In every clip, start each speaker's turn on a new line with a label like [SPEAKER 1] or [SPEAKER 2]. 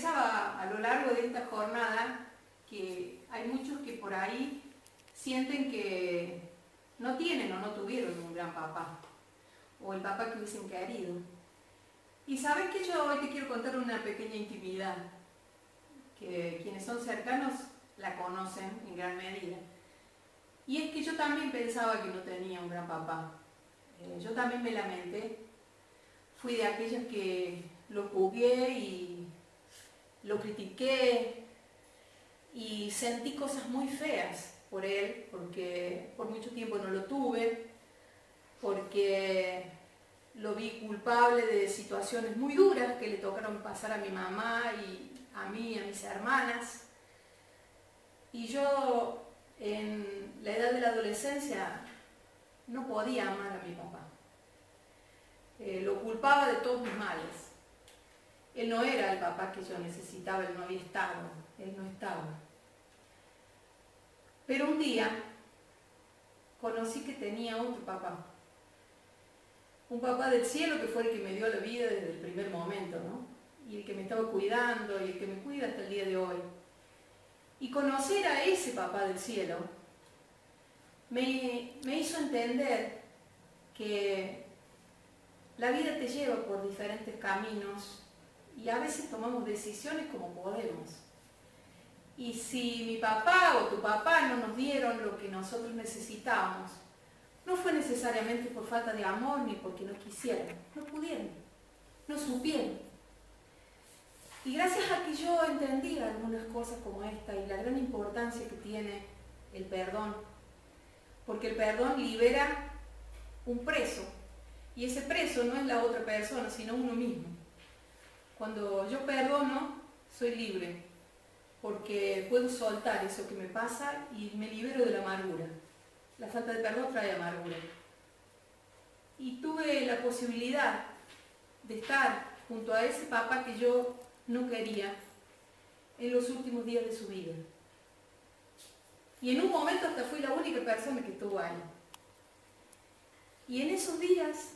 [SPEAKER 1] pensaba a lo largo de esta jornada que hay muchos que por ahí sienten que no tienen o no tuvieron un gran papá, o el papá que hubiesen querido. Y sabes que yo hoy te quiero contar una pequeña intimidad, que quienes son cercanos la conocen en gran medida. Y es que yo también pensaba que no tenía un gran papá. Eh, yo también me lamenté. Fui de aquellas que lo jugué y lo critiqué y sentí cosas muy feas por él, porque por mucho tiempo no lo tuve, porque lo vi culpable de situaciones muy duras que le tocaron pasar a mi mamá y a mí a mis hermanas. Y yo en la edad de la adolescencia no podía amar a mi papá. Eh, lo culpaba de todos mis males. Él no era el papá que yo necesitaba, él no había estado, él no estaba. Pero un día conocí que tenía otro papá. Un papá del cielo que fue el que me dio la vida desde el primer momento, ¿no? Y el que me estaba cuidando y el que me cuida hasta el día de hoy. Y conocer a ese papá del cielo me, me hizo entender que la vida te lleva por diferentes caminos y a veces tomamos decisiones como podemos. Y si mi papá o tu papá no nos dieron lo que nosotros necesitábamos, no fue necesariamente por falta de amor ni porque no quisieran, no pudieron, no supieron. Y gracias a que yo entendí algunas cosas como esta y la gran importancia que tiene el perdón, porque el perdón libera un preso, y ese preso no es la otra persona, sino uno mismo. Cuando yo perdono, soy libre, porque puedo soltar eso que me pasa y me libero de la amargura. La falta de perdón trae amargura. Y tuve la posibilidad de estar junto a ese papá que yo no quería en los últimos días de su vida. Y en un momento hasta fui la única persona que estuvo ahí. Y en esos días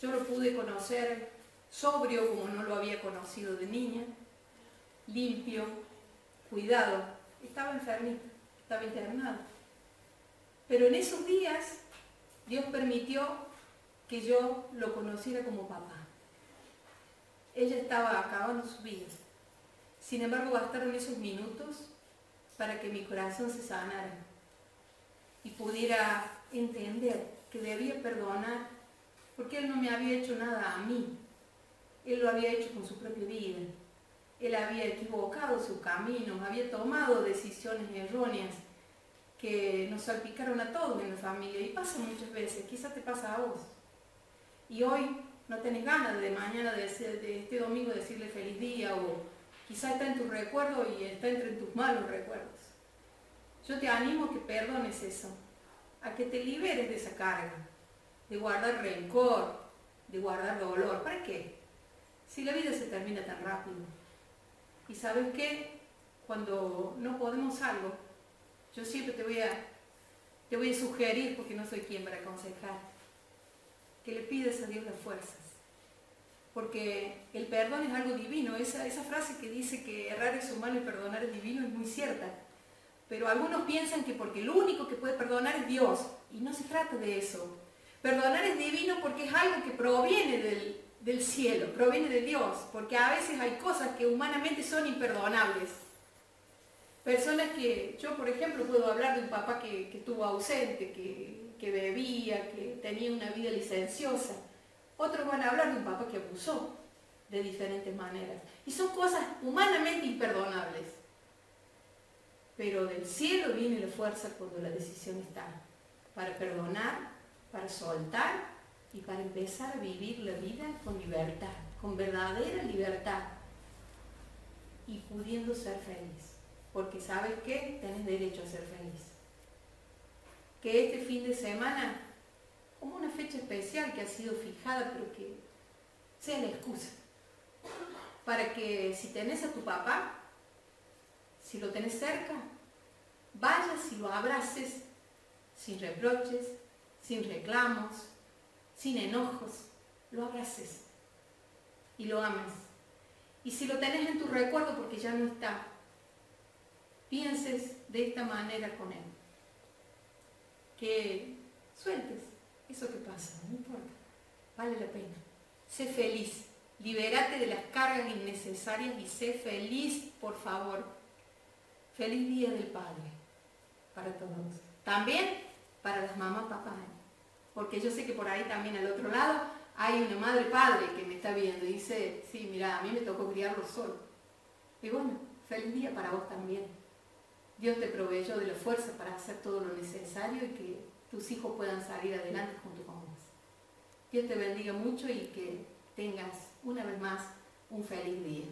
[SPEAKER 1] yo lo pude conocer sobrio como no lo había conocido de niña, limpio, cuidado. Estaba enfermito, estaba internado. Pero en esos días Dios permitió que yo lo conociera como papá. Ella estaba acabando su vida. Sin embargo, bastaron esos minutos para que mi corazón se sanara y pudiera entender que debía perdonar porque Él no me había hecho nada a mí. Él lo había hecho con su propia vida. Él había equivocado su camino, había tomado decisiones erróneas que nos salpicaron a todos en la familia y pasa muchas veces, quizás te pasa a vos. Y hoy no tenés ganas de mañana, de, este domingo, decirle feliz día o quizás está en tu recuerdo y está entre tus malos recuerdos. Yo te animo a que perdones eso, a que te liberes de esa carga, de guardar rencor, de guardar dolor. ¿Para qué? Si la vida se termina tan rápido. Y sabes qué, cuando no podemos algo, yo siempre te voy a, te voy a sugerir, porque no soy quien para aconsejar, que le pides a Dios las fuerzas. Porque el perdón es algo divino. Esa, esa frase que dice que errar es humano y perdonar es divino es muy cierta. Pero algunos piensan que porque lo único que puede perdonar es Dios. Y no se trata de eso. Perdonar es divino porque es algo que proviene del, del cielo, proviene de Dios, porque a veces hay cosas que humanamente son imperdonables. Personas que, yo por ejemplo puedo hablar de un papá que, estuvo ausente, que, que, bebía, que tenía una vida licenciosa. Otros van a hablar de un papá que abusó de diferentes maneras. Y son cosas humanamente imperdonables. Pero del cielo viene la fuerza cuando la decisión está para perdonar, para soltar y para empezar a vivir la vida con libertad, con verdadera libertad y pudiendo ser feliz. Porque sabes que tienes derecho a ser feliz. Que este fin de semana, como una fecha especial que ha sido fijada, pero que sea la excusa. Para que si tenés a tu papá, si lo tenés cerca, vayas y lo abraces sin reproches, sin reclamos, sin enojos, lo abraces y lo ames. Y si lo tenés en tu recuerdo porque ya no está, pienses de esta manera con él. Que sueltes eso que pasa, no importa, vale la pena. Sé feliz, libérate de las cargas innecesarias y sé feliz, por favor. Feliz Día del Padre para todos. También para las mamás, papás. Porque yo sé que por ahí también al otro lado hay una madre padre que me está viendo y dice, sí, mira, a mí me tocó criarlo solo. Y bueno, feliz día para vos también. Dios te proveyó de la fuerza para hacer todo lo necesario y que tus hijos puedan salir adelante junto con vos. Dios te bendiga mucho y que tengas una vez más un feliz día.